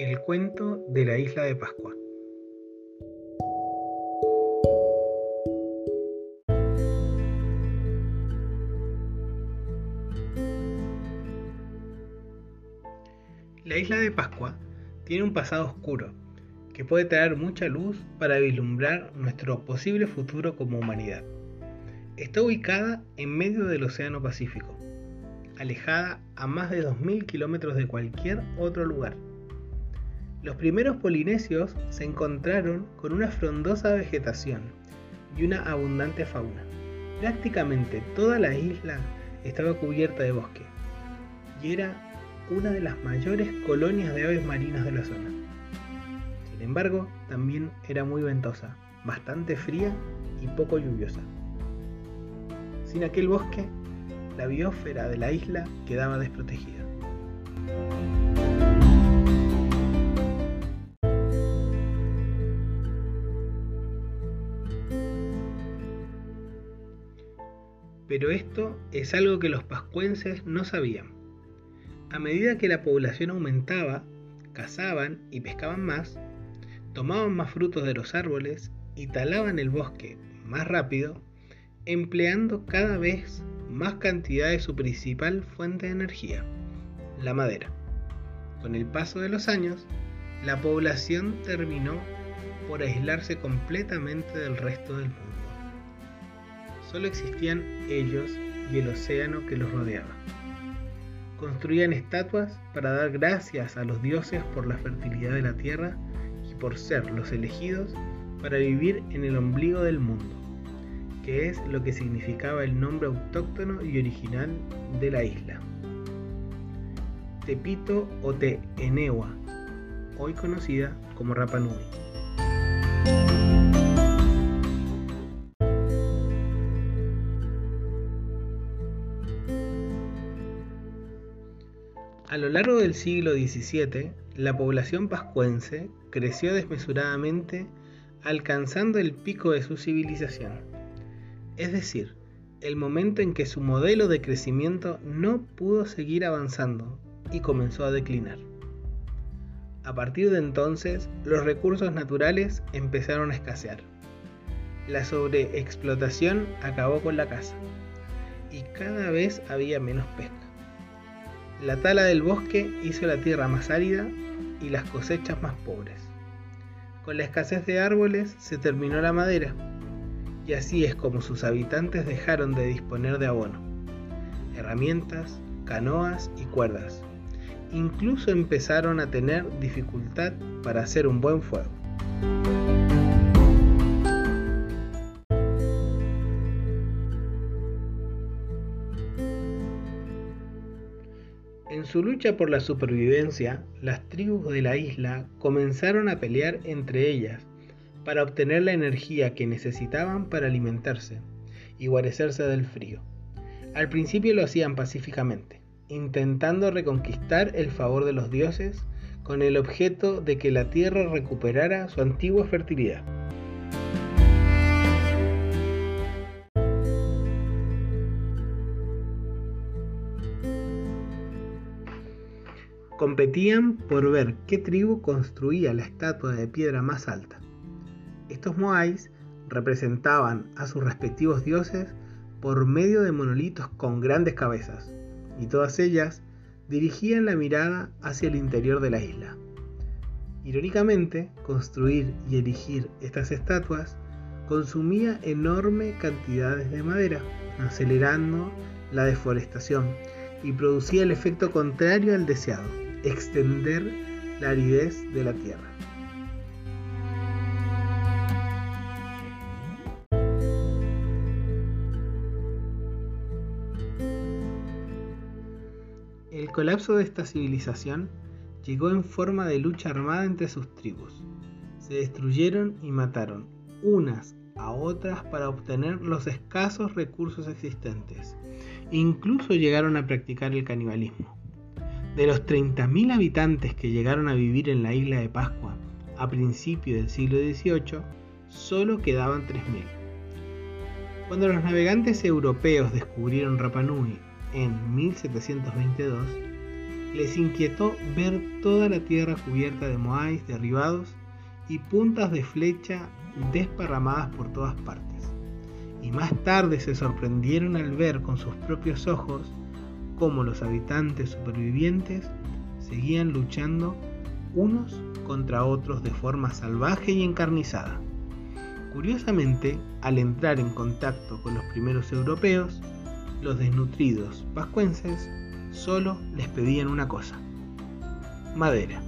El cuento de la isla de Pascua. La isla de Pascua tiene un pasado oscuro que puede traer mucha luz para vislumbrar nuestro posible futuro como humanidad. Está ubicada en medio del Océano Pacífico, alejada a más de 2.000 kilómetros de cualquier otro lugar los primeros polinesios se encontraron con una frondosa vegetación y una abundante fauna. Prácticamente toda la isla estaba cubierta de bosque y era una de las mayores colonias de aves marinas de la zona. Sin embargo, también era muy ventosa, bastante fría y poco lluviosa. Sin aquel bosque, la biosfera de la isla quedaba desprotegida. Pero esto es algo que los pascuenses no sabían. A medida que la población aumentaba, cazaban y pescaban más, tomaban más frutos de los árboles y talaban el bosque más rápido, empleando cada vez más cantidad de su principal fuente de energía, la madera. Con el paso de los años, la población terminó por aislarse completamente del resto del mundo. Solo existían ellos y el océano que los rodeaba. Construían estatuas para dar gracias a los dioses por la fertilidad de la tierra y por ser los elegidos para vivir en el ombligo del mundo, que es lo que significaba el nombre autóctono y original de la isla. Tepito o Te Enewa, hoy conocida como Rapa Nui. A lo largo del siglo XVII, la población pascuense creció desmesuradamente alcanzando el pico de su civilización, es decir, el momento en que su modelo de crecimiento no pudo seguir avanzando y comenzó a declinar. A partir de entonces, los recursos naturales empezaron a escasear. La sobreexplotación acabó con la caza y cada vez había menos pesca. La tala del bosque hizo la tierra más árida y las cosechas más pobres. Con la escasez de árboles se terminó la madera, y así es como sus habitantes dejaron de disponer de abono, herramientas, canoas y cuerdas. Incluso empezaron a tener dificultad para hacer un buen fuego. En su lucha por la supervivencia, las tribus de la isla comenzaron a pelear entre ellas para obtener la energía que necesitaban para alimentarse y guarecerse del frío. Al principio lo hacían pacíficamente, intentando reconquistar el favor de los dioses con el objeto de que la tierra recuperara su antigua fertilidad. Competían por ver qué tribu construía la estatua de piedra más alta. Estos moais representaban a sus respectivos dioses por medio de monolitos con grandes cabezas, y todas ellas dirigían la mirada hacia el interior de la isla. Irónicamente, construir y erigir estas estatuas consumía enormes cantidades de madera, acelerando la deforestación y producía el efecto contrario al deseado extender la aridez de la tierra. El colapso de esta civilización llegó en forma de lucha armada entre sus tribus. Se destruyeron y mataron unas a otras para obtener los escasos recursos existentes. Incluso llegaron a practicar el canibalismo. De los 30.000 habitantes que llegaron a vivir en la isla de Pascua a principios del siglo XVIII, solo quedaban 3.000. Cuando los navegantes europeos descubrieron Rapa Nui en 1722, les inquietó ver toda la tierra cubierta de moáis derribados y puntas de flecha desparramadas por todas partes. Y más tarde se sorprendieron al ver con sus propios ojos cómo los habitantes supervivientes seguían luchando unos contra otros de forma salvaje y encarnizada. Curiosamente, al entrar en contacto con los primeros europeos, los desnutridos pascuenses solo les pedían una cosa, madera.